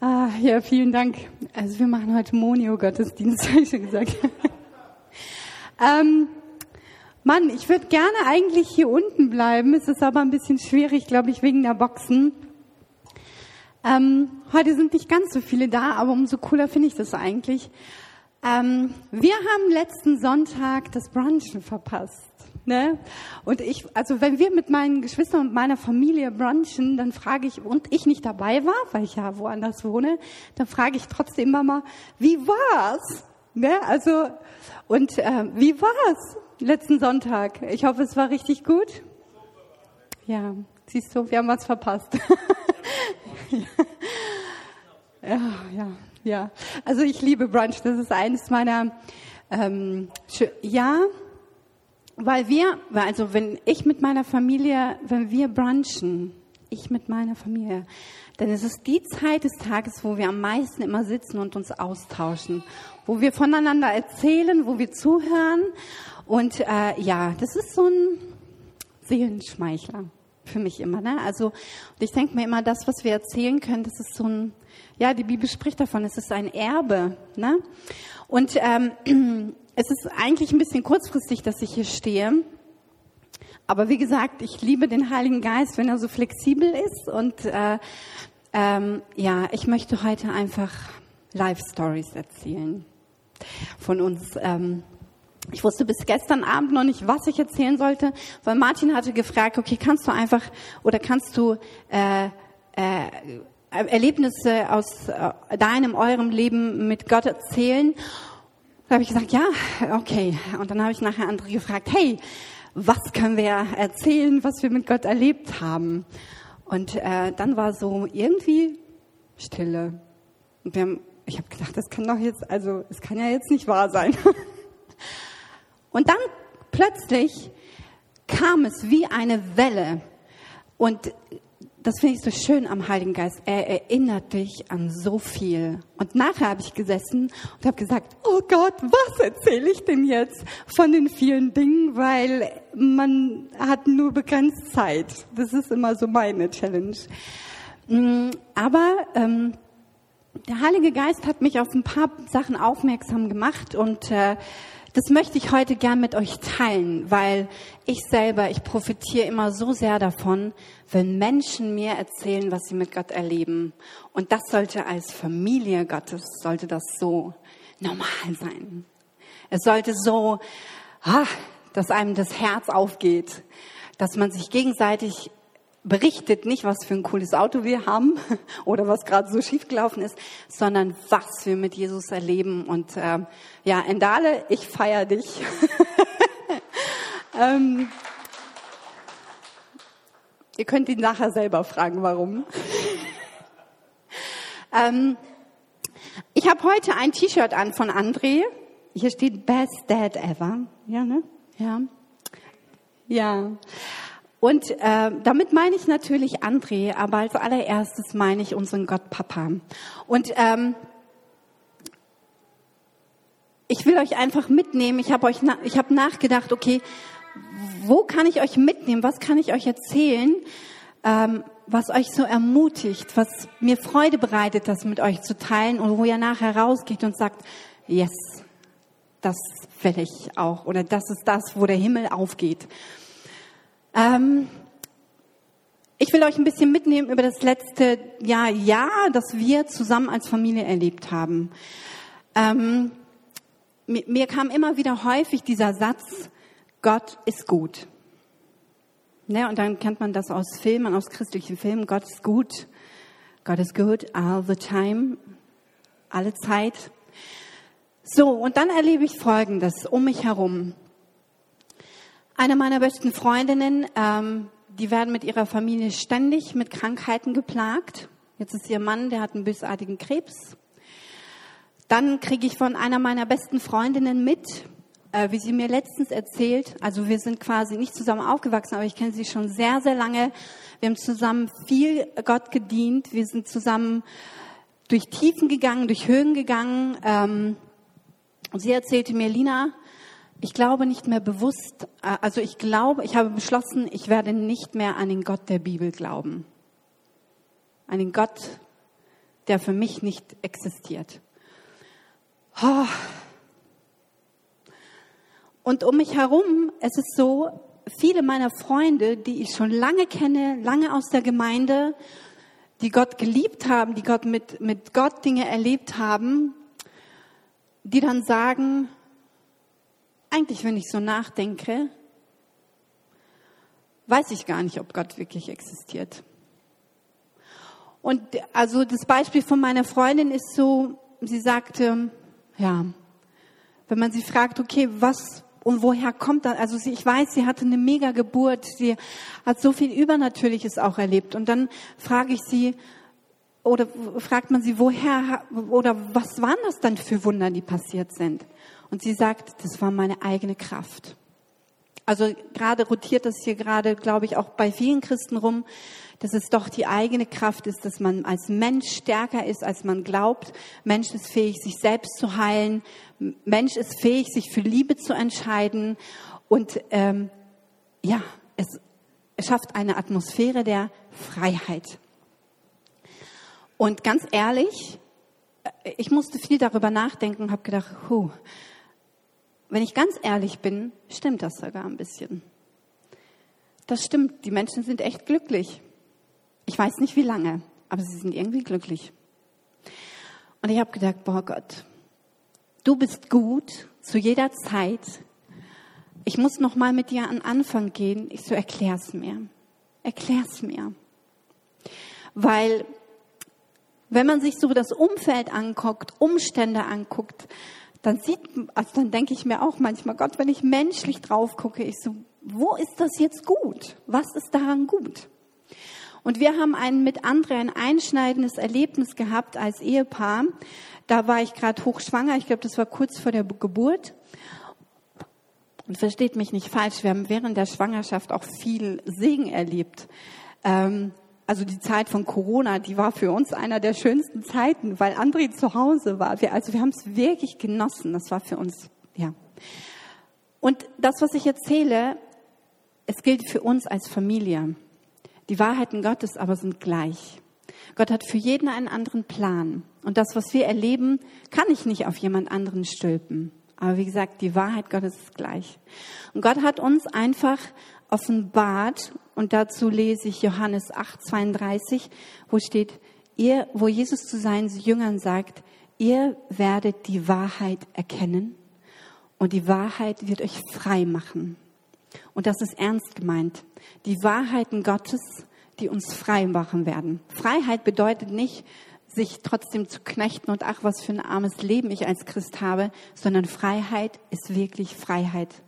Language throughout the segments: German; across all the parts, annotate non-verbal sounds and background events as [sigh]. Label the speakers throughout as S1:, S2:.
S1: Ah, ja, vielen Dank. Also wir machen heute Monio-Gottesdienst, [laughs] habe ich schon gesagt. ähm, Mann, ich würde gerne eigentlich hier unten bleiben. Es ist aber ein bisschen schwierig, glaube ich, wegen der Boxen. Ähm, heute sind nicht ganz so viele da, aber umso cooler finde ich das eigentlich. Ähm, wir haben letzten Sonntag das Brunchen verpasst. Ne? Und ich, also wenn wir mit meinen Geschwistern und meiner Familie brunchen, dann frage ich, und ich nicht dabei war, weil ich ja woanders wohne, dann frage ich trotzdem Mama, wie war's? Ne? Also, und äh, wie war's letzten Sonntag? Ich hoffe, es war richtig gut. Ja, siehst du, wir haben was verpasst. [laughs] ja, ja, ja. Also ich liebe Brunch. Das ist eines meiner, ähm, ja, weil wir, also wenn ich mit meiner Familie, wenn wir brunchen, ich mit meiner Familie, dann ist es die Zeit des Tages, wo wir am meisten immer sitzen und uns austauschen, wo wir voneinander erzählen, wo wir zuhören. Und äh, ja, das ist so ein Seelenschmeichler für mich immer. Ne? Also ich denke mir immer, das, was wir erzählen können, das ist so ein, ja, die Bibel spricht davon, es ist ein Erbe. Ne? Und ähm, [clears throat] es ist eigentlich ein bisschen kurzfristig, dass ich hier stehe. Aber wie gesagt, ich liebe den Heiligen Geist, wenn er so flexibel ist. Und äh, ähm, ja, ich möchte heute einfach Life Stories erzählen von uns. Ähm, ich wusste bis gestern Abend noch nicht, was ich erzählen sollte, weil Martin hatte gefragt, okay, kannst du einfach oder kannst du äh, äh, Erlebnisse aus äh, deinem, eurem Leben mit Gott erzählen? Da habe ich gesagt, ja, okay. Und dann habe ich nachher andere gefragt, hey, was können wir erzählen, was wir mit Gott erlebt haben? Und äh, dann war so irgendwie Stille. Und wir haben, ich habe gedacht, das kann doch jetzt, also es kann ja jetzt nicht wahr sein. [laughs] Und dann plötzlich kam es wie eine Welle. Und das finde ich so schön am Heiligen Geist. Er erinnert dich an so viel. Und nachher habe ich gesessen und habe gesagt, oh Gott, was erzähle ich denn jetzt von den vielen Dingen, weil man hat nur begrenzt Zeit. Das ist immer so meine Challenge. Mm, aber ähm, der Heilige Geist hat mich auf ein paar Sachen aufmerksam gemacht und äh, das möchte ich heute gern mit euch teilen, weil ich selber, ich profitiere immer so sehr davon, wenn Menschen mir erzählen, was sie mit Gott erleben. Und das sollte als Familie Gottes, sollte das so normal sein. Es sollte so, ah, dass einem das Herz aufgeht, dass man sich gegenseitig berichtet nicht, was für ein cooles Auto wir haben [laughs] oder was gerade so schiefgelaufen ist, sondern was wir mit Jesus erleben. Und äh, ja, Endale, ich feiere dich. [laughs] ähm, ihr könnt ihn nachher selber fragen, warum. [laughs] ähm, ich habe heute ein T-Shirt an von André. Hier steht Best Dad Ever. Ja, ne? Ja. Ja. Und äh, damit meine ich natürlich André, aber als allererstes meine ich unseren Gott Papa. Und ähm, ich will euch einfach mitnehmen. Ich habe euch, na, ich habe nachgedacht, okay, wo kann ich euch mitnehmen? Was kann ich euch erzählen, ähm, was euch so ermutigt, was mir Freude bereitet, das mit euch zu teilen und wo ihr nachher rausgeht und sagt, yes, das will ich auch oder das ist das, wo der Himmel aufgeht. Ähm, ich will euch ein bisschen mitnehmen über das letzte Jahr, Jahr, das wir zusammen als Familie erlebt haben. Ähm, mir, mir kam immer wieder häufig dieser Satz, Gott ist gut. Ne, und dann kennt man das aus Filmen, aus christlichen Filmen. Gott ist gut. Gott ist good all the time. Alle Zeit. So, und dann erlebe ich Folgendes um mich herum. Eine meiner besten Freundinnen, ähm, die werden mit ihrer Familie ständig mit Krankheiten geplagt. Jetzt ist ihr Mann, der hat einen bösartigen Krebs. Dann kriege ich von einer meiner besten Freundinnen mit, äh, wie sie mir letztens erzählt, also wir sind quasi nicht zusammen aufgewachsen, aber ich kenne sie schon sehr, sehr lange. Wir haben zusammen viel Gott gedient. Wir sind zusammen durch Tiefen gegangen, durch Höhen gegangen. Ähm, und sie erzählte mir, Lina, ich glaube nicht mehr bewusst, äh, also ich glaube, ich habe beschlossen, ich werde nicht mehr an den Gott der Bibel glauben. An den Gott, der für mich nicht existiert. Oh. Und um mich herum, es ist so, viele meiner Freunde, die ich schon lange kenne, lange aus der Gemeinde, die Gott geliebt haben, die Gott mit, mit Gott Dinge erlebt haben, die dann sagen, eigentlich, wenn ich so nachdenke, weiß ich gar nicht, ob Gott wirklich existiert. Und also das Beispiel von meiner Freundin ist so, sie sagte, ja, wenn man sie fragt, okay, was und woher kommt das? Also sie, ich weiß, sie hatte eine mega Geburt, sie hat so viel Übernatürliches auch erlebt. Und dann frage ich sie, oder fragt man sie, woher, oder was waren das dann für Wunder, die passiert sind? Und sie sagt, das war meine eigene Kraft. Also gerade rotiert das hier gerade, glaube ich, auch bei vielen Christen rum, dass es doch die eigene Kraft ist, dass man als Mensch stärker ist, als man glaubt. Mensch ist fähig, sich selbst zu heilen. Mensch ist fähig, sich für Liebe zu entscheiden. Und ähm, ja, es, es schafft eine Atmosphäre der Freiheit. Und ganz ehrlich, äh, ich musste viel darüber nachdenken und habe gedacht, huh, wenn ich ganz ehrlich bin, stimmt das sogar ein bisschen. Das stimmt, die Menschen sind echt glücklich. Ich weiß nicht wie lange, aber sie sind irgendwie glücklich. Und ich habe gedacht, boah Gott, du bist gut zu jeder Zeit. Ich muss noch mal mit dir an Anfang gehen. Ich so erklär's mir. Erklär's mir. Weil wenn man sich so das Umfeld anguckt, Umstände anguckt, dann sieht, also dann denke ich mir auch manchmal, Gott, wenn ich menschlich drauf gucke, ich so, wo ist das jetzt gut? Was ist daran gut? Und wir haben ein mit André ein einschneidendes Erlebnis gehabt als Ehepaar. Da war ich gerade hochschwanger. Ich glaube, das war kurz vor der Geburt. Und versteht mich nicht falsch, wir haben während der Schwangerschaft auch viel Segen erlebt. Ähm, also die Zeit von Corona, die war für uns einer der schönsten Zeiten, weil André zu Hause war. Wir, also wir haben es wirklich genossen. Das war für uns, ja. Und das, was ich erzähle, es gilt für uns als Familie. Die Wahrheiten Gottes aber sind gleich. Gott hat für jeden einen anderen Plan. Und das, was wir erleben, kann ich nicht auf jemand anderen stülpen. Aber wie gesagt, die Wahrheit Gottes ist gleich. Und Gott hat uns einfach offenbart, und dazu lese ich Johannes 8, 32, wo steht, ihr, wo Jesus zu seinen Jüngern sagt, ihr werdet die Wahrheit erkennen und die Wahrheit wird euch frei machen. Und das ist ernst gemeint. Die Wahrheiten Gottes, die uns frei machen werden. Freiheit bedeutet nicht, sich trotzdem zu knechten und ach, was für ein armes Leben ich als Christ habe, sondern Freiheit ist wirklich Freiheit.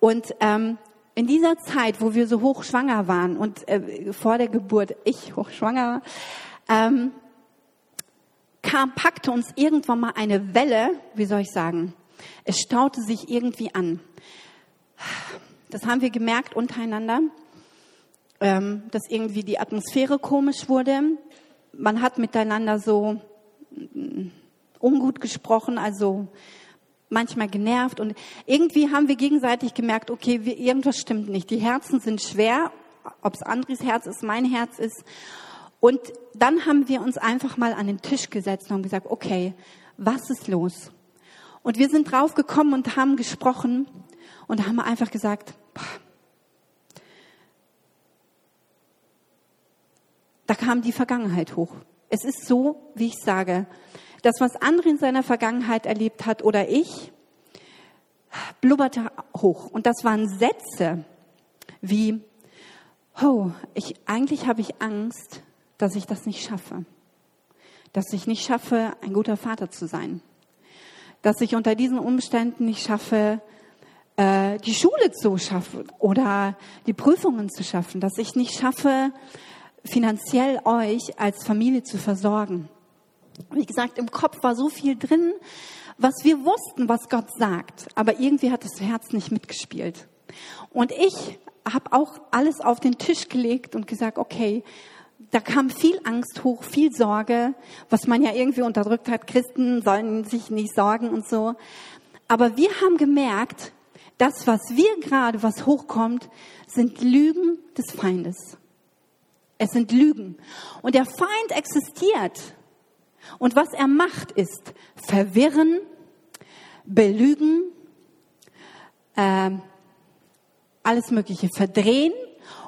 S1: Und ähm, in dieser Zeit, wo wir so hochschwanger waren und äh, vor der Geburt, ich hochschwanger, ähm, kam, packte uns irgendwann mal eine Welle, wie soll ich sagen, es staute sich irgendwie an. Das haben wir gemerkt untereinander, ähm, dass irgendwie die Atmosphäre komisch wurde. Man hat miteinander so mm, ungut gesprochen, also manchmal genervt und irgendwie haben wir gegenseitig gemerkt, okay, wir, irgendwas stimmt nicht. Die Herzen sind schwer, ob es Andres Herz ist, mein Herz ist. Und dann haben wir uns einfach mal an den Tisch gesetzt und haben gesagt, okay, was ist los? Und wir sind drauf gekommen und haben gesprochen und haben einfach gesagt, boah, da kam die Vergangenheit hoch. Es ist so, wie ich sage, das, was andere in seiner Vergangenheit erlebt hat oder ich, blubberte hoch. Und das waren Sätze wie, oh, ich, eigentlich habe ich Angst, dass ich das nicht schaffe. Dass ich nicht schaffe, ein guter Vater zu sein. Dass ich unter diesen Umständen nicht schaffe, äh, die Schule zu schaffen oder die Prüfungen zu schaffen. Dass ich nicht schaffe, finanziell euch als Familie zu versorgen. Wie gesagt, im Kopf war so viel drin, was wir wussten, was Gott sagt, aber irgendwie hat das Herz nicht mitgespielt. Und ich habe auch alles auf den Tisch gelegt und gesagt, okay, da kam viel Angst hoch, viel Sorge, was man ja irgendwie unterdrückt hat. Christen sollen sich nicht sorgen und so. Aber wir haben gemerkt, das, was wir gerade, was hochkommt, sind Lügen des Feindes. Es sind Lügen. Und der Feind existiert. Und was er macht, ist verwirren, belügen, äh, alles Mögliche verdrehen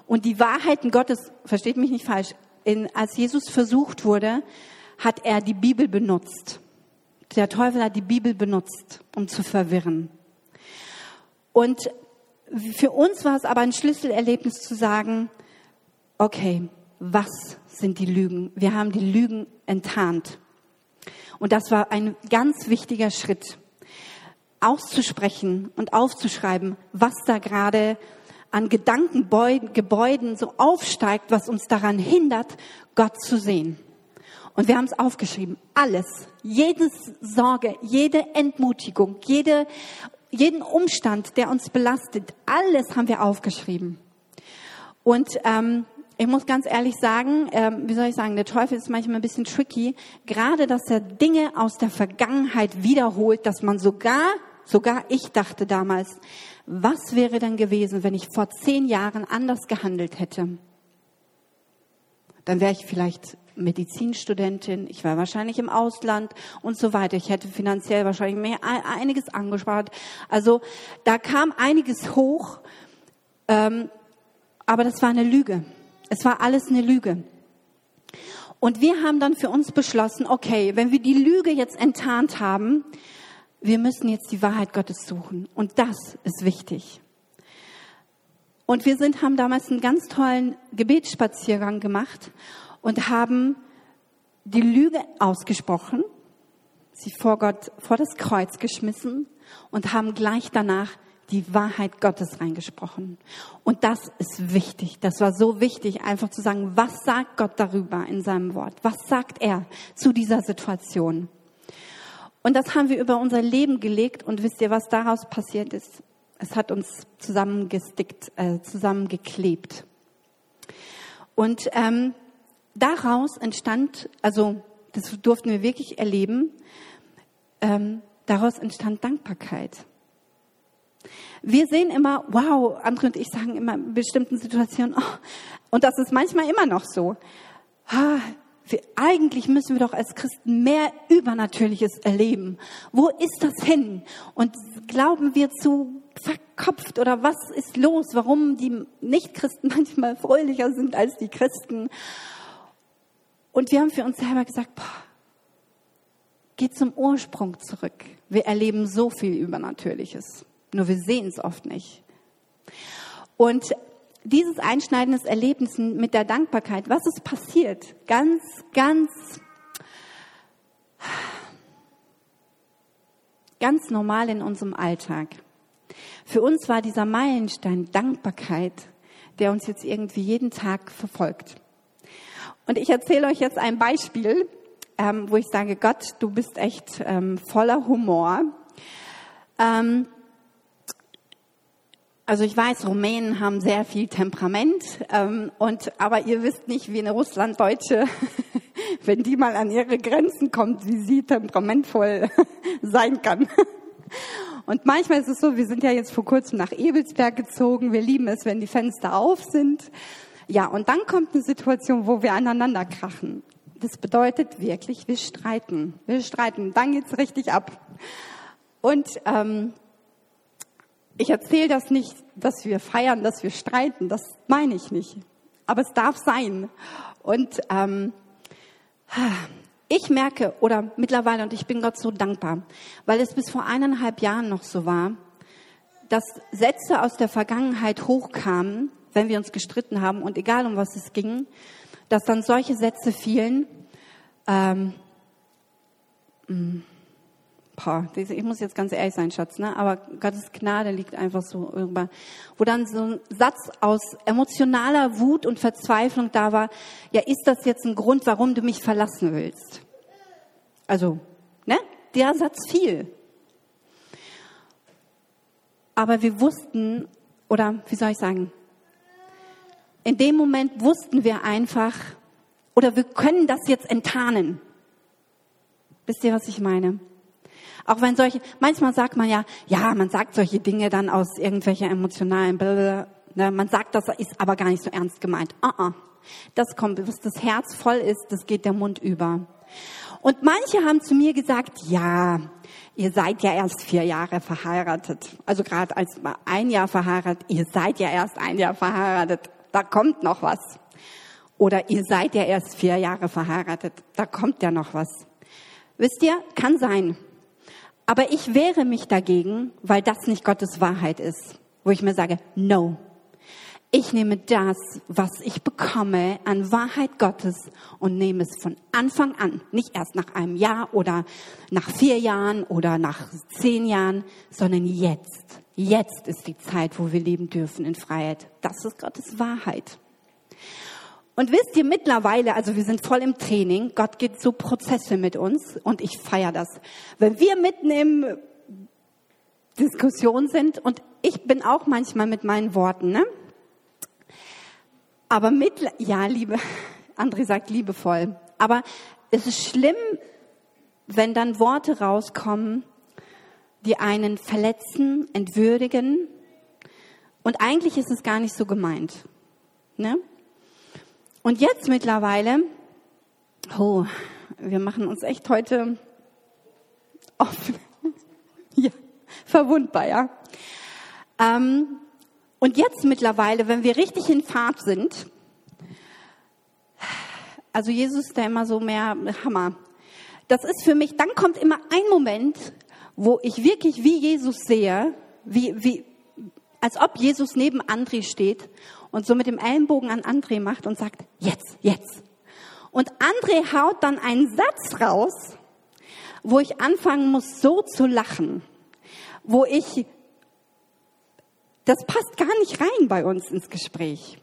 S1: und die Wahrheiten Gottes, versteht mich nicht falsch, in, als Jesus versucht wurde, hat er die Bibel benutzt. Der Teufel hat die Bibel benutzt, um zu verwirren. Und für uns war es aber ein Schlüsselerlebnis zu sagen, okay, was sind die Lügen? Wir haben die Lügen enttarnt. Und das war ein ganz wichtiger Schritt, auszusprechen und aufzuschreiben, was da gerade an Gedankengebäuden so aufsteigt, was uns daran hindert, Gott zu sehen. Und wir haben es aufgeschrieben. Alles. Jede Sorge, jede Entmutigung, jede, jeden Umstand, der uns belastet, alles haben wir aufgeschrieben. Und ähm, ich muss ganz ehrlich sagen, ähm, wie soll ich sagen, der Teufel ist manchmal ein bisschen tricky. Gerade, dass er Dinge aus der Vergangenheit wiederholt, dass man sogar, sogar ich dachte damals, was wäre denn gewesen, wenn ich vor zehn Jahren anders gehandelt hätte? Dann wäre ich vielleicht Medizinstudentin, ich war wahrscheinlich im Ausland und so weiter. Ich hätte finanziell wahrscheinlich mehr, einiges angespart. Also da kam einiges hoch, ähm, aber das war eine Lüge. Es war alles eine Lüge. Und wir haben dann für uns beschlossen, okay, wenn wir die Lüge jetzt enttarnt haben, wir müssen jetzt die Wahrheit Gottes suchen. Und das ist wichtig. Und wir sind, haben damals einen ganz tollen Gebetsspaziergang gemacht und haben die Lüge ausgesprochen, sie vor Gott, vor das Kreuz geschmissen und haben gleich danach die Wahrheit Gottes reingesprochen. Und das ist wichtig. Das war so wichtig, einfach zu sagen, was sagt Gott darüber in seinem Wort? Was sagt er zu dieser Situation? Und das haben wir über unser Leben gelegt und wisst ihr, was daraus passiert ist? Es hat uns zusammengestickt, äh, zusammengeklebt. Und ähm, daraus entstand, also das durften wir wirklich erleben, ähm, daraus entstand Dankbarkeit. Wir sehen immer, wow, andere und ich sagen immer in bestimmten Situationen, oh, und das ist manchmal immer noch so. Ah, wir, eigentlich müssen wir doch als Christen mehr Übernatürliches erleben. Wo ist das hin? Und glauben wir zu verkopft oder was ist los? Warum die Nichtchristen [laughs] manchmal fröhlicher sind als die Christen? Und wir haben für uns selber gesagt, boah, geht zum Ursprung zurück. Wir erleben so viel Übernatürliches. Nur wir sehen es oft nicht. Und dieses einschneidendes Erlebnis mit der Dankbarkeit, was ist passiert? Ganz, ganz, ganz normal in unserem Alltag. Für uns war dieser Meilenstein Dankbarkeit, der uns jetzt irgendwie jeden Tag verfolgt. Und ich erzähle euch jetzt ein Beispiel, ähm, wo ich sage, Gott, du bist echt ähm, voller Humor. Ähm, also ich weiß, Rumänen haben sehr viel Temperament, ähm, und aber ihr wisst nicht, wie eine Russlanddeutsche, [laughs] wenn die mal an ihre Grenzen kommt, wie sie temperamentvoll [laughs] sein kann. Und manchmal ist es so, wir sind ja jetzt vor kurzem nach Ebelsberg gezogen. Wir lieben es, wenn die Fenster auf sind. Ja, und dann kommt eine Situation, wo wir aneinander krachen. Das bedeutet wirklich, wir streiten. Wir streiten. Dann geht's richtig ab. Und ähm, ich erzähle das nicht, dass wir feiern, dass wir streiten. Das meine ich nicht. Aber es darf sein. Und ähm, ich merke, oder mittlerweile, und ich bin Gott so dankbar, weil es bis vor eineinhalb Jahren noch so war, dass Sätze aus der Vergangenheit hochkamen, wenn wir uns gestritten haben und egal um was es ging, dass dann solche Sätze fielen, ähm, mm, boah, ich muss jetzt ganz ehrlich sein, Schatz, ne? aber Gottes Gnade liegt einfach so irgendwann, wo dann so ein Satz aus emotionaler Wut und Verzweiflung da war, ja, ist das jetzt ein Grund, warum du mich verlassen willst? Also, ne? Der Satz fiel. Aber wir wussten, oder wie soll ich sagen, in dem Moment wussten wir einfach, oder wir können das jetzt enttarnen. Wisst ihr, was ich meine? Auch wenn solche, manchmal sagt man ja, ja, man sagt solche Dinge dann aus irgendwelcher emotionalen, Blablabla, ne, man sagt, das ist aber gar nicht so ernst gemeint. Uh -uh. Das kommt, was das Herz voll ist, das geht der Mund über. Und manche haben zu mir gesagt, ja, ihr seid ja erst vier Jahre verheiratet. Also gerade als ein Jahr verheiratet, ihr seid ja erst ein Jahr verheiratet, da kommt noch was. Oder ihr seid ja erst vier Jahre verheiratet, da kommt ja noch was. Wisst ihr, kann sein. Aber ich wehre mich dagegen, weil das nicht Gottes Wahrheit ist. Wo ich mir sage, no, ich nehme das, was ich bekomme an Wahrheit Gottes und nehme es von Anfang an, nicht erst nach einem Jahr oder nach vier Jahren oder nach zehn Jahren, sondern jetzt. Jetzt ist die Zeit, wo wir leben dürfen in Freiheit. Das ist Gottes Wahrheit. Und wisst ihr mittlerweile, also wir sind voll im Training, Gott geht so Prozesse mit uns und ich feiere das. Wenn wir mitten im Diskussion sind und ich bin auch manchmal mit meinen Worten, ne? Aber mit, ja, liebe, [laughs] André sagt liebevoll. Aber es ist schlimm, wenn dann Worte rauskommen, die einen verletzen, entwürdigen. Und eigentlich ist es gar nicht so gemeint. Ne? Und jetzt mittlerweile, oh, wir machen uns echt heute offen, [laughs] ja, verwundbar, ja. Ähm, und jetzt mittlerweile, wenn wir richtig in Fahrt sind, also Jesus ist da immer so mehr Hammer. Das ist für mich, dann kommt immer ein Moment, wo ich wirklich wie Jesus sehe, wie, wie, als ob Jesus neben André steht und so mit dem Ellenbogen an André macht und sagt, jetzt, jetzt. Und André haut dann einen Satz raus, wo ich anfangen muss, so zu lachen, wo ich das passt gar nicht rein bei uns ins Gespräch.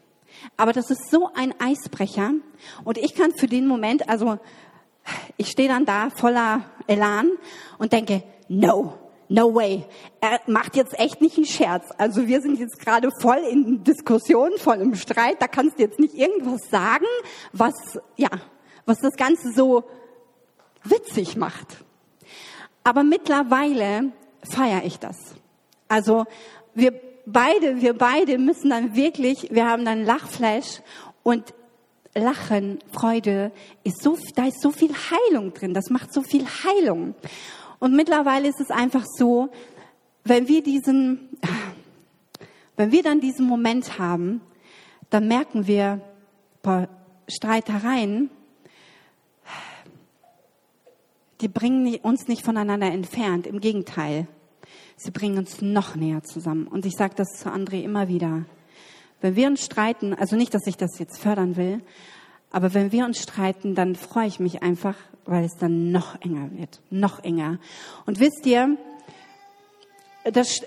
S1: Aber das ist so ein Eisbrecher. Und ich kann für den Moment, also ich stehe dann da voller Elan und denke, no, no way. Er macht jetzt echt nicht einen Scherz. Also wir sind jetzt gerade voll in Diskussion, voll im Streit. Da kannst du jetzt nicht irgendwas sagen, was, ja, was das Ganze so witzig macht. Aber mittlerweile feiere ich das. Also wir beide, wir beide müssen dann wirklich, wir haben dann Lachflash und Lachen, Freude ist so, da ist so viel Heilung drin. Das macht so viel Heilung. Und mittlerweile ist es einfach so, wenn wir diesen, wenn wir dann diesen Moment haben, dann merken wir, boah, Streitereien, die bringen uns nicht voneinander entfernt. Im Gegenteil. Sie bringen uns noch näher zusammen. Und ich sage das zu André immer wieder. Wenn wir uns streiten, also nicht, dass ich das jetzt fördern will, aber wenn wir uns streiten, dann freue ich mich einfach, weil es dann noch enger wird, noch enger. Und wisst ihr, das,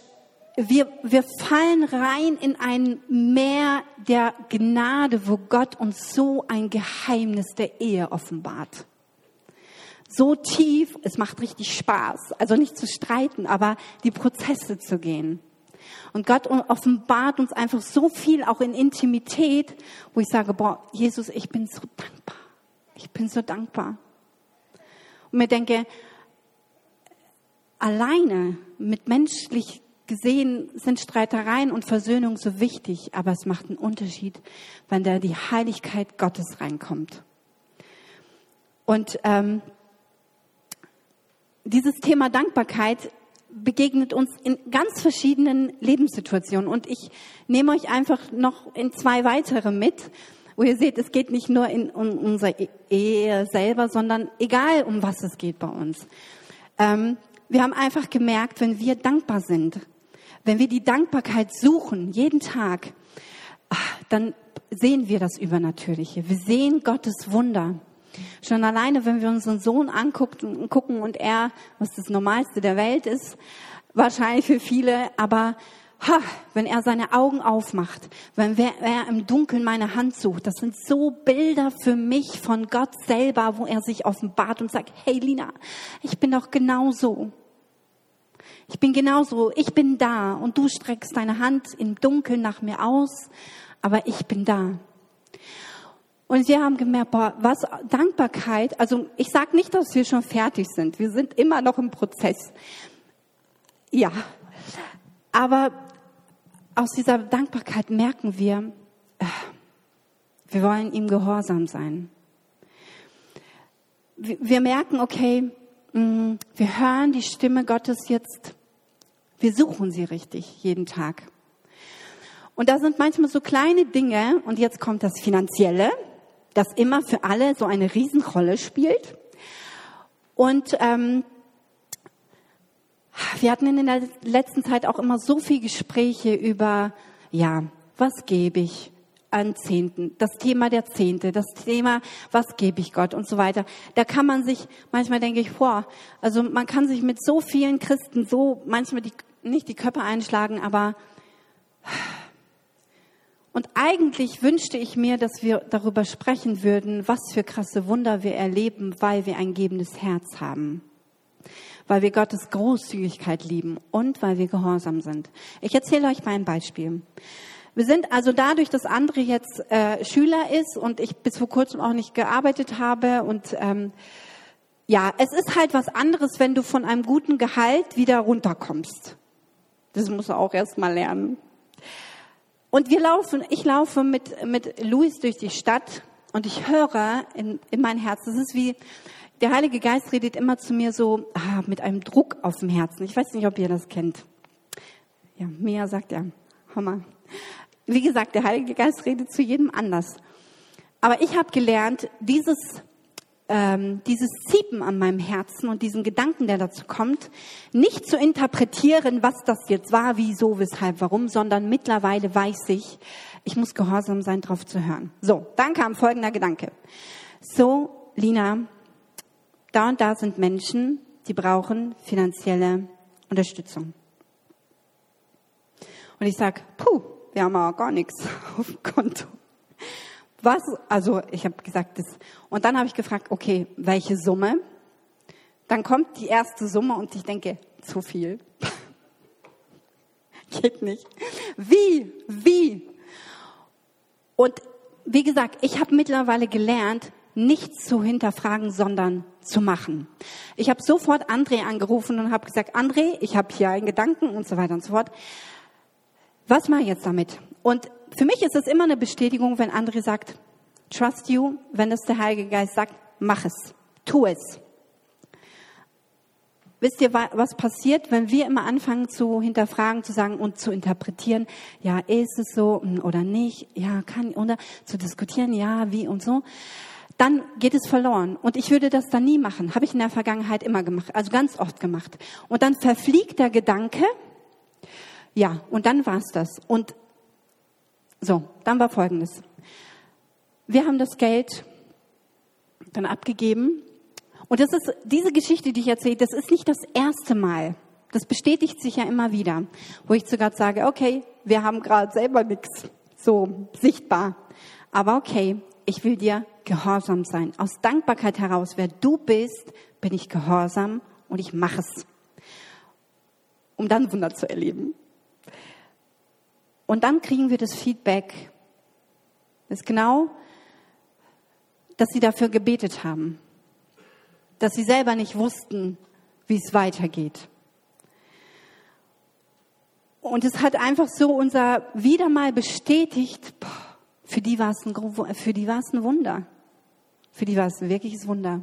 S1: wir, wir fallen rein in ein Meer der Gnade, wo Gott uns so ein Geheimnis der Ehe offenbart so tief, es macht richtig Spaß. Also nicht zu streiten, aber die Prozesse zu gehen. Und Gott offenbart uns einfach so viel auch in Intimität, wo ich sage, boah, Jesus, ich bin so dankbar. Ich bin so dankbar. Und mir denke, alleine mit menschlich gesehen sind Streitereien und Versöhnung so wichtig, aber es macht einen Unterschied, wenn da die Heiligkeit Gottes reinkommt. Und ähm, dieses Thema Dankbarkeit begegnet uns in ganz verschiedenen Lebenssituationen. Und ich nehme euch einfach noch in zwei weitere mit, wo ihr seht, es geht nicht nur in, um unsere e-, Ehe selber, sondern egal, um was es geht bei uns. Ähm, wir haben einfach gemerkt, wenn wir dankbar sind, wenn wir die Dankbarkeit suchen, jeden Tag, ach, dann sehen wir das Übernatürliche. Wir sehen Gottes Wunder. Schon alleine, wenn wir unseren Sohn angucken gucken und er, was das Normalste der Welt ist, wahrscheinlich für viele, aber ha, wenn er seine Augen aufmacht, wenn er im Dunkeln meine Hand sucht, das sind so Bilder für mich von Gott selber, wo er sich offenbart und sagt, hey Lina, ich bin doch genauso. Ich bin genauso, ich bin da und du streckst deine Hand im Dunkeln nach mir aus, aber ich bin da. Und wir haben gemerkt, boah, was Dankbarkeit, also ich sage nicht, dass wir schon fertig sind. Wir sind immer noch im Prozess. Ja, aber aus dieser Dankbarkeit merken wir, wir wollen ihm gehorsam sein. wir merken, okay, mm, wir hören die Stimme Gottes jetzt, wir suchen sie richtig jeden Tag. Und da sind manchmal so kleine Dinge, und jetzt kommt das Finanzielle, das immer für alle so eine Riesenrolle spielt. Und ähm, wir hatten in der letzten Zeit auch immer so viel Gespräche über, ja, was gebe ich an Zehnten, das Thema der Zehnte, das Thema, was gebe ich Gott und so weiter. Da kann man sich, manchmal denke ich, boah, also man kann sich mit so vielen Christen so manchmal die, nicht die Köpfe einschlagen, aber und eigentlich wünschte ich mir, dass wir darüber sprechen würden, was für krasse Wunder wir erleben, weil wir ein gebendes Herz haben. Weil wir Gottes Großzügigkeit lieben und weil wir gehorsam sind. Ich erzähle euch mal ein Beispiel. Wir sind also dadurch, dass André jetzt äh, Schüler ist und ich bis vor kurzem auch nicht gearbeitet habe und ähm, ja, es ist halt was anderes, wenn du von einem guten Gehalt wieder runterkommst. Das musst du auch erst mal lernen. Und wir laufen, ich laufe mit, mit Luis durch die Stadt und ich höre in, in mein Herz, das ist wie, der Heilige Geist redet immer zu mir so, ah, mit einem Druck auf dem Herzen. Ich weiß nicht, ob ihr das kennt. Ja, Mia sagt ja, Hammer. Wie gesagt, der Heilige Geist redet zu jedem anders. Aber ich habe gelernt, dieses ähm, dieses Ziepen an meinem Herzen und diesen Gedanken, der dazu kommt, nicht zu interpretieren, was das jetzt war, wieso, weshalb, warum, sondern mittlerweile weiß ich, ich muss gehorsam sein, drauf zu hören. So, dann kam folgender Gedanke. So, Lina, da und da sind Menschen, die brauchen finanzielle Unterstützung. Und ich sag, puh, wir haben aber gar nichts [laughs] auf dem Konto was, also ich habe gesagt, das, und dann habe ich gefragt, okay, welche Summe? Dann kommt die erste Summe und ich denke, zu viel. [laughs] Geht nicht. Wie? Wie? Und wie gesagt, ich habe mittlerweile gelernt, nichts zu hinterfragen, sondern zu machen. Ich habe sofort André angerufen und habe gesagt, André, ich habe hier einen Gedanken und so weiter und so fort. Was mache ich jetzt damit? Und für mich ist es immer eine Bestätigung, wenn André sagt, trust you, wenn es der Heilige Geist sagt, mach es, tu es. Wisst ihr, was passiert, wenn wir immer anfangen zu hinterfragen, zu sagen und zu interpretieren, ja, ist es so oder nicht, ja, kann, oder zu diskutieren, ja, wie und so, dann geht es verloren. Und ich würde das dann nie machen. Habe ich in der Vergangenheit immer gemacht, also ganz oft gemacht. Und dann verfliegt der Gedanke, ja, und dann war es das. Und so, dann war Folgendes. Wir haben das Geld dann abgegeben. Und das ist, diese Geschichte, die ich erzähle, das ist nicht das erste Mal. Das bestätigt sich ja immer wieder, wo ich Gott sage, okay, wir haben gerade selber nichts so sichtbar. Aber okay, ich will dir gehorsam sein. Aus Dankbarkeit heraus, wer du bist, bin ich gehorsam und ich mache es. Um dann Wunder zu erleben. Und dann kriegen wir das Feedback. Das ist genau, dass sie dafür gebetet haben. Dass sie selber nicht wussten, wie es weitergeht. Und es hat einfach so unser wieder mal bestätigt, für die war es ein, für die war es ein Wunder. Für die war es ein wirkliches Wunder.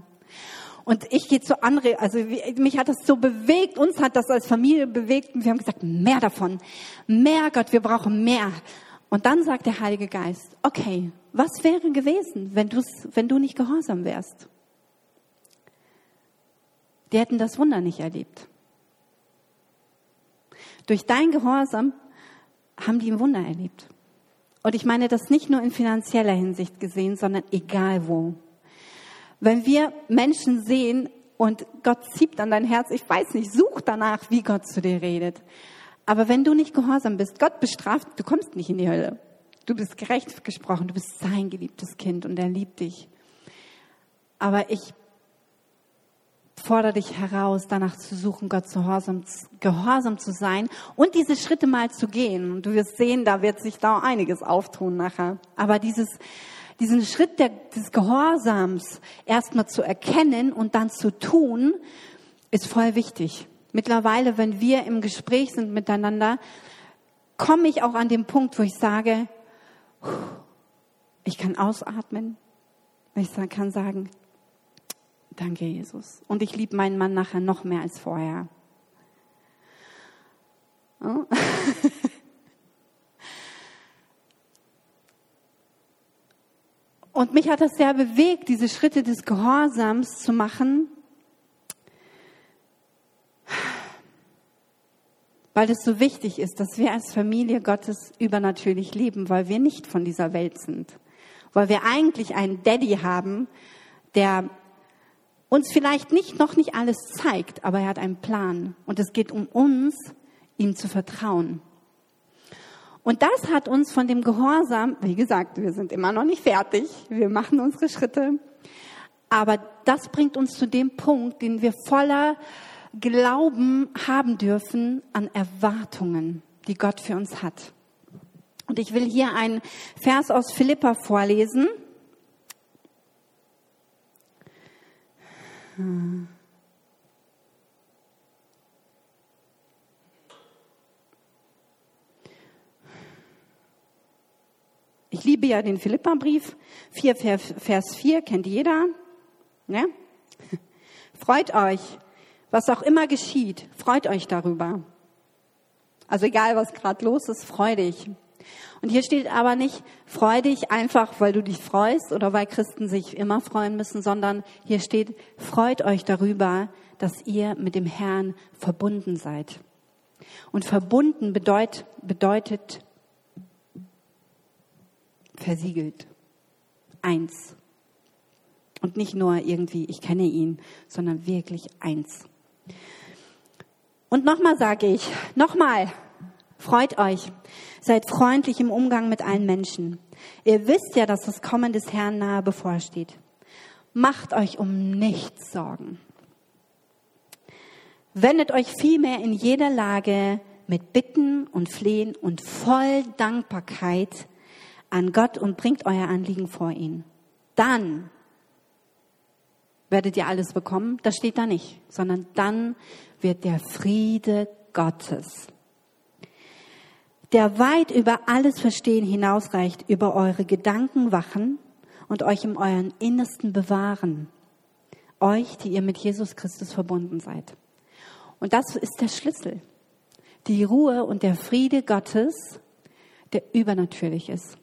S1: Und ich gehe zu anderen, also mich hat das so bewegt, uns hat das als Familie bewegt und wir haben gesagt, mehr davon, mehr Gott, wir brauchen mehr. Und dann sagt der Heilige Geist, okay, was wäre gewesen, wenn, du's, wenn du nicht gehorsam wärst? Die hätten das Wunder nicht erlebt. Durch dein Gehorsam haben die ein Wunder erlebt. Und ich meine das nicht nur in finanzieller Hinsicht gesehen, sondern egal wo. Wenn wir Menschen sehen und Gott zieht an dein Herz, ich weiß nicht, such danach, wie Gott zu dir redet. Aber wenn du nicht gehorsam bist, Gott bestraft, du kommst nicht in die Hölle. Du bist gerecht gesprochen, du bist sein geliebtes Kind und er liebt dich. Aber ich fordere dich heraus, danach zu suchen, Gott gehorsam, gehorsam zu sein und diese Schritte mal zu gehen. Du wirst sehen, da wird sich da einiges auftun nachher. Aber dieses, diesen Schritt der, des Gehorsams erstmal zu erkennen und dann zu tun, ist voll wichtig. Mittlerweile, wenn wir im Gespräch sind miteinander, komme ich auch an den Punkt, wo ich sage, ich kann ausatmen. Ich kann sagen, danke Jesus. Und ich liebe meinen Mann nachher noch mehr als vorher. Oh. [laughs] Und mich hat das sehr bewegt, diese Schritte des Gehorsams zu machen, weil es so wichtig ist, dass wir als Familie Gottes übernatürlich leben, weil wir nicht von dieser Welt sind, weil wir eigentlich einen Daddy haben, der uns vielleicht nicht noch nicht alles zeigt, aber er hat einen Plan. Und es geht um uns, ihm zu vertrauen. Und das hat uns von dem Gehorsam, wie gesagt, wir sind immer noch nicht fertig, wir machen unsere Schritte, aber das bringt uns zu dem Punkt, den wir voller Glauben haben dürfen an Erwartungen, die Gott für uns hat. Und ich will hier einen Vers aus Philippa vorlesen. Ich liebe ja den Philippa-Brief. 4, Vers 4 kennt jeder. Ne? Freut euch, was auch immer geschieht, freut euch darüber. Also egal, was gerade los ist, freu dich. Und hier steht aber nicht, freu dich einfach, weil du dich freust oder weil Christen sich immer freuen müssen, sondern hier steht, freut euch darüber, dass ihr mit dem Herrn verbunden seid. Und verbunden bedeut, bedeutet versiegelt. Eins. Und nicht nur irgendwie, ich kenne ihn, sondern wirklich eins. Und nochmal sage ich, nochmal, freut euch, seid freundlich im Umgang mit allen Menschen. Ihr wisst ja, dass das Kommen des Herrn nahe bevorsteht. Macht euch um nichts Sorgen. Wendet euch vielmehr in jeder Lage mit Bitten und Flehen und voll Dankbarkeit an Gott und bringt euer Anliegen vor ihn. Dann werdet ihr alles bekommen. Das steht da nicht, sondern dann wird der Friede Gottes, der weit über alles Verstehen hinausreicht, über eure Gedanken wachen und euch im euren Innersten bewahren. Euch, die ihr mit Jesus Christus verbunden seid. Und das ist der Schlüssel. Die Ruhe und der Friede Gottes, der übernatürlich ist.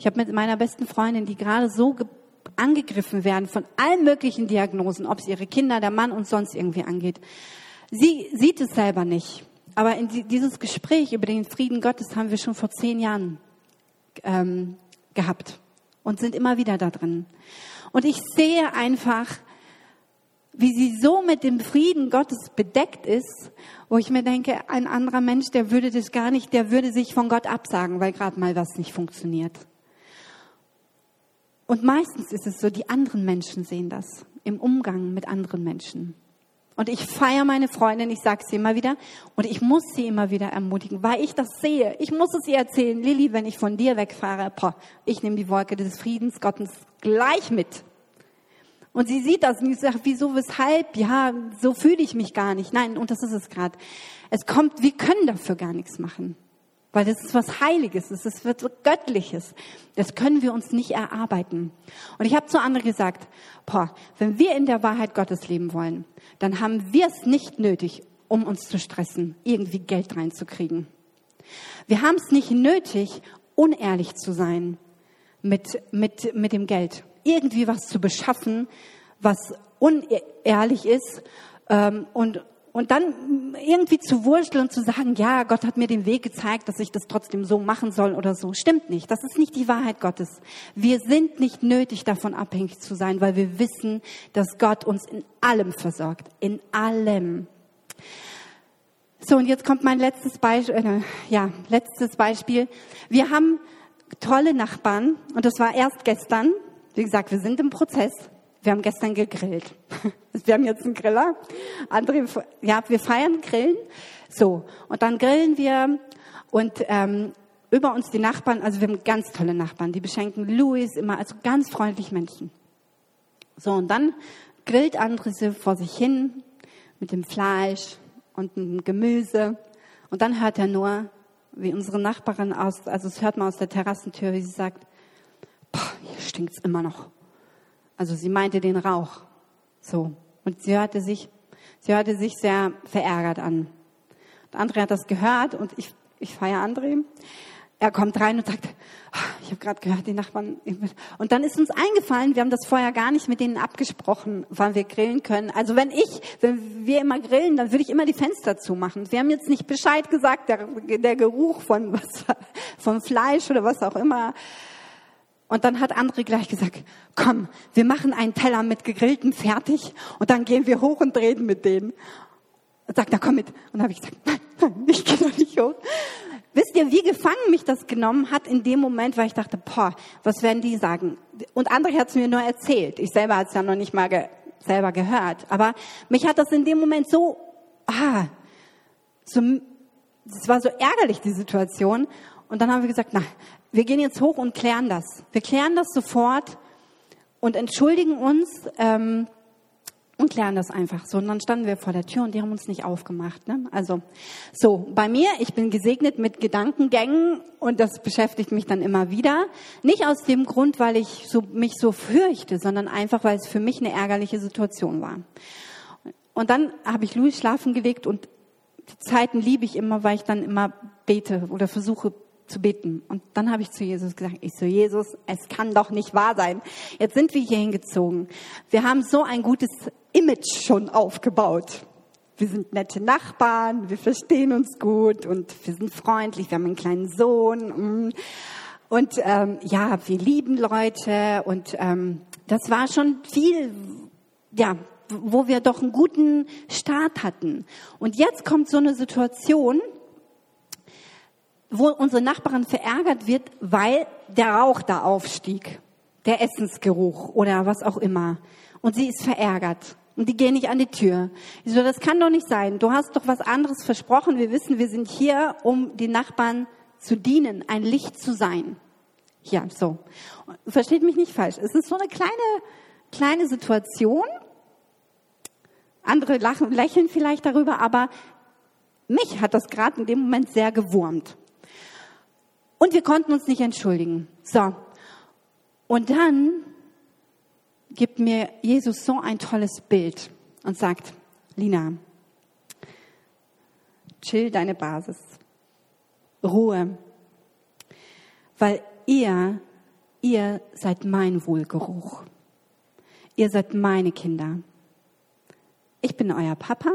S1: Ich habe mit meiner besten Freundin, die gerade so angegriffen werden von allen möglichen Diagnosen, ob es ihre Kinder, der Mann und sonst irgendwie angeht. Sie sieht es selber nicht. Aber in dieses Gespräch über den Frieden Gottes haben wir schon vor zehn Jahren ähm, gehabt und sind immer wieder da drin. Und ich sehe einfach, wie sie so mit dem Frieden Gottes bedeckt ist, wo ich mir denke, ein anderer Mensch, der würde das gar nicht, der würde sich von Gott absagen, weil gerade mal was nicht funktioniert. Und meistens ist es so, die anderen Menschen sehen das im Umgang mit anderen Menschen. Und ich feiere meine Freundin, ich sage sie immer wieder und ich muss sie immer wieder ermutigen, weil ich das sehe. Ich muss es ihr erzählen, Lilly, wenn ich von dir wegfahre, boah, ich nehme die Wolke des Friedens Gottes gleich mit. Und sie sieht das und ich sage, wieso, weshalb? Ja, so fühle ich mich gar nicht. Nein, und das ist es gerade. Es kommt, wir können dafür gar nichts machen. Weil das ist was Heiliges, das ist was Göttliches. Das können wir uns nicht erarbeiten. Und ich habe zu anderen gesagt, boah, wenn wir in der Wahrheit Gottes leben wollen, dann haben wir es nicht nötig, um uns zu stressen, irgendwie Geld reinzukriegen. Wir haben es nicht nötig, unehrlich zu sein mit, mit, mit dem Geld. Irgendwie was zu beschaffen, was unehrlich ist ähm, und, und dann irgendwie zu wursteln und zu sagen, ja, Gott hat mir den Weg gezeigt, dass ich das trotzdem so machen soll oder so, stimmt nicht. Das ist nicht die Wahrheit Gottes. Wir sind nicht nötig davon abhängig zu sein, weil wir wissen, dass Gott uns in allem versorgt. In allem. So, und jetzt kommt mein letztes Beispiel, äh, ja, letztes Beispiel. Wir haben tolle Nachbarn und das war erst gestern. Wie gesagt, wir sind im Prozess. Wir haben gestern gegrillt. [laughs] Wir haben jetzt einen Griller. Andere, ja, wir feiern Grillen. So. Und dann grillen wir und, ähm, über uns die Nachbarn, also wir haben ganz tolle Nachbarn, die beschenken Louis immer, also ganz freundlich Menschen. So, und dann grillt Andrese vor sich hin mit dem Fleisch und dem Gemüse. Und dann hört er nur, wie unsere Nachbarin aus, also es hört man aus der Terrassentür, wie sie sagt, hier stinkt's immer noch. Also sie meinte den Rauch. So. Und sie hörte sich, sie hörte sich sehr verärgert an. Und André hat das gehört und ich, ich feiere André. Er kommt rein und sagt, ich habe gerade gehört, die Nachbarn. Und dann ist uns eingefallen, wir haben das vorher gar nicht mit denen abgesprochen, wann wir grillen können. Also wenn ich, wenn wir immer grillen, dann würde ich immer die Fenster zumachen. Wir haben jetzt nicht Bescheid gesagt, der, der Geruch von was, [laughs] vom Fleisch oder was auch immer. Und dann hat André gleich gesagt, komm, wir machen einen Teller mit gegrilltem fertig und dann gehen wir hoch und reden mit denen. Und sagt, na komm mit. Und dann habe ich gesagt, nein, nein, ich gehe doch nicht hoch. Wisst ihr, wie gefangen mich das genommen hat in dem Moment, weil ich dachte, boah, was werden die sagen? Und André hat es mir nur erzählt. Ich selber hat es ja noch nicht mal ge selber gehört. Aber mich hat das in dem Moment so, ah, so, es war so ärgerlich, die Situation. Und dann haben wir gesagt, na, wir gehen jetzt hoch und klären das. Wir klären das sofort und entschuldigen uns. Ähm, und klären das einfach so. Und dann standen wir vor der Tür und die haben uns nicht aufgemacht. Ne? Also so, bei mir, ich bin gesegnet mit Gedankengängen und das beschäftigt mich dann immer wieder. Nicht aus dem Grund, weil ich so, mich so fürchte, sondern einfach, weil es für mich eine ärgerliche Situation war. Und dann habe ich Louis schlafen gelegt und die Zeiten liebe ich immer, weil ich dann immer bete oder versuche zu beten. Und dann habe ich zu Jesus gesagt, ich so, Jesus, es kann doch nicht wahr sein. Jetzt sind wir hier hingezogen. Wir haben so ein gutes Image schon aufgebaut. Wir sind nette Nachbarn, wir verstehen uns gut und wir sind freundlich, wir haben einen kleinen Sohn. Mm. Und ähm, ja, wir lieben Leute und ähm, das war schon viel, ja, wo wir doch einen guten Start hatten. Und jetzt kommt so eine Situation, wo unsere Nachbarin verärgert wird, weil der Rauch da aufstieg, der Essensgeruch oder was auch immer. Und sie ist verärgert. Und die gehen nicht an die Tür. Ich so, das kann doch nicht sein. Du hast doch was anderes versprochen. Wir wissen, wir sind hier, um die Nachbarn zu dienen, ein Licht zu sein. Ja, so. Versteht mich nicht falsch. Es ist so eine kleine, kleine Situation. Andere lachen, lächeln vielleicht darüber, aber mich hat das gerade in dem Moment sehr gewurmt. Und wir konnten uns nicht entschuldigen. So. Und dann gibt mir Jesus so ein tolles Bild und sagt, Lina, chill deine Basis. Ruhe. Weil ihr, ihr seid mein Wohlgeruch. Ihr seid meine Kinder. Ich bin euer Papa.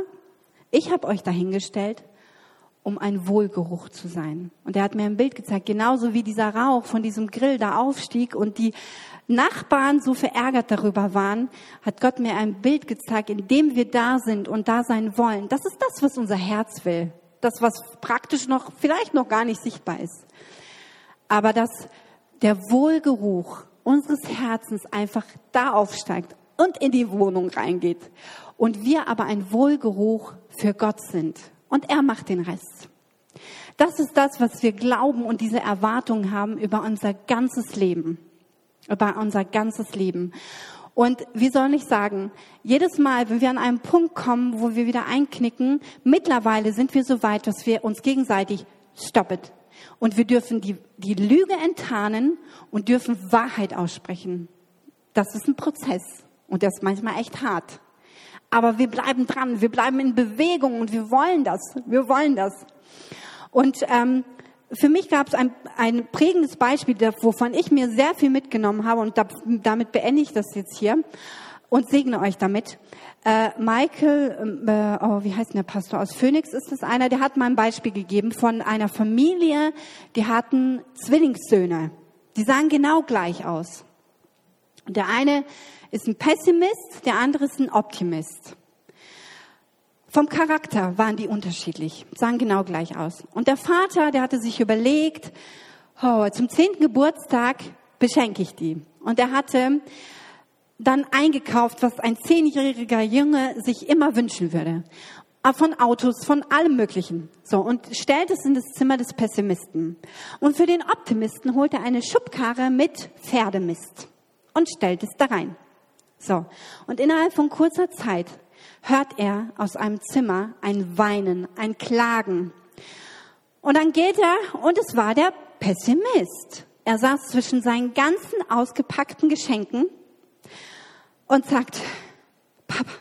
S1: Ich habe euch dahingestellt um ein Wohlgeruch zu sein. Und er hat mir ein Bild gezeigt, genauso wie dieser Rauch von diesem Grill da aufstieg und die Nachbarn so verärgert darüber waren, hat Gott mir ein Bild gezeigt, in dem wir da sind und da sein wollen. Das ist das, was unser Herz will. Das, was praktisch noch, vielleicht noch gar nicht sichtbar ist. Aber dass der Wohlgeruch unseres Herzens einfach da aufsteigt und in die Wohnung reingeht. Und wir aber ein Wohlgeruch für Gott sind und er macht den Rest. Das ist das, was wir glauben und diese Erwartung haben über unser ganzes Leben. Über unser ganzes Leben. Und wie soll ich sagen, jedes Mal, wenn wir an einen Punkt kommen, wo wir wieder einknicken, mittlerweile sind wir so weit, dass wir uns gegenseitig stoppen. Und wir dürfen die, die Lüge enttarnen und dürfen Wahrheit aussprechen. Das ist ein Prozess. Und der ist manchmal echt hart. Aber wir bleiben dran, wir bleiben in Bewegung und wir wollen das, wir wollen das. Und ähm, für mich gab es ein, ein prägendes Beispiel, wovon ich mir sehr viel mitgenommen habe und da, damit beende ich das jetzt hier und segne euch damit. Äh, Michael, äh, oh, wie heißt denn der Pastor aus Phoenix ist das einer, der hat mal ein Beispiel gegeben von einer Familie, die hatten Zwillingssöhne. Die sahen genau gleich aus. Der eine ist ein Pessimist, der andere ist ein Optimist. Vom Charakter waren die unterschiedlich, sahen genau gleich aus. Und der Vater, der hatte sich überlegt, oh, zum zehnten Geburtstag beschenke ich die. Und er hatte dann eingekauft, was ein zehnjähriger Junge sich immer wünschen würde. Von Autos, von allem Möglichen. So, und stellt es in das Zimmer des Pessimisten. Und für den Optimisten holt er eine Schubkarre mit Pferdemist und stellt es da rein. So. Und innerhalb von kurzer Zeit hört er aus einem Zimmer ein Weinen, ein Klagen. Und dann geht er und es war der Pessimist. Er saß zwischen seinen ganzen ausgepackten Geschenken und sagt, Papa.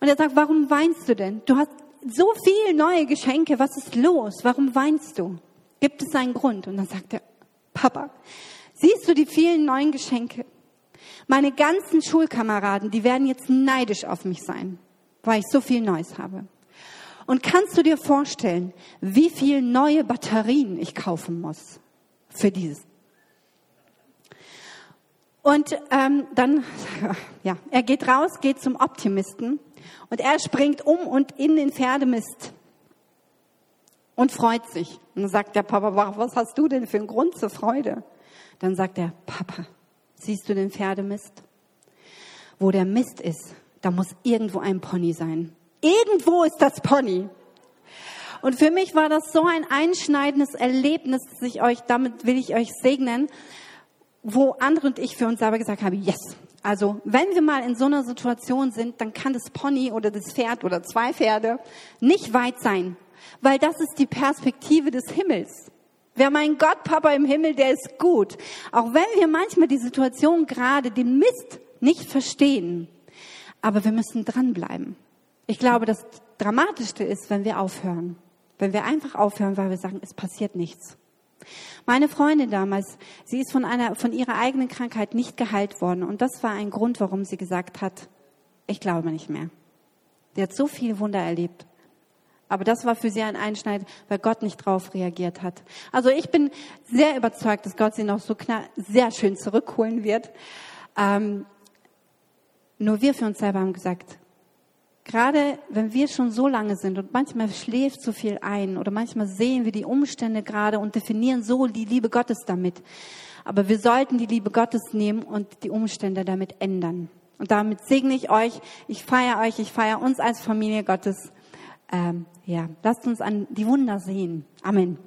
S1: Und er sagt, warum weinst du denn? Du hast so viel neue Geschenke, was ist los? Warum weinst du? Gibt es einen Grund? Und dann sagt er, Papa, siehst du die vielen neuen Geschenke? Meine ganzen Schulkameraden, die werden jetzt neidisch auf mich sein, weil ich so viel Neues habe. Und kannst du dir vorstellen, wie viel neue Batterien ich kaufen muss für dieses? Und ähm, dann, [laughs] ja, er geht raus, geht zum Optimisten und er springt um und in den Pferdemist und freut sich. Und dann sagt der Papa, was hast du denn für einen Grund zur Freude? Dann sagt er, Papa, siehst du den Pferdemist? Wo der Mist ist, da muss irgendwo ein Pony sein. Irgendwo ist das Pony. Und für mich war das so ein einschneidendes Erlebnis, dass ich euch, damit will ich euch segnen, wo andere und ich für uns selber gesagt haben, yes. Also, wenn wir mal in so einer Situation sind, dann kann das Pony oder das Pferd oder zwei Pferde nicht weit sein. Weil das ist die Perspektive des Himmels. Wir haben einen Gott, Papa im Himmel, der ist gut. Auch wenn wir manchmal die Situation gerade, den Mist nicht verstehen. Aber wir müssen dranbleiben. Ich glaube, das Dramatischste ist, wenn wir aufhören. Wenn wir einfach aufhören, weil wir sagen, es passiert nichts. Meine Freundin damals, sie ist von einer, von ihrer eigenen Krankheit nicht geheilt worden. Und das war ein Grund, warum sie gesagt hat, ich glaube nicht mehr. Sie hat so viele Wunder erlebt. Aber das war für sie ein Einschneid, weil Gott nicht drauf reagiert hat. Also ich bin sehr überzeugt, dass Gott sie noch so knapp, sehr schön zurückholen wird. Ähm, nur wir für uns selber haben gesagt, gerade wenn wir schon so lange sind und manchmal schläft so viel ein oder manchmal sehen wir die Umstände gerade und definieren so die Liebe Gottes damit. Aber wir sollten die Liebe Gottes nehmen und die Umstände damit ändern. Und damit segne ich euch, ich feiere euch, ich feiere uns als Familie Gottes ähm, ja, lasst uns an die Wunder sehen. Amen.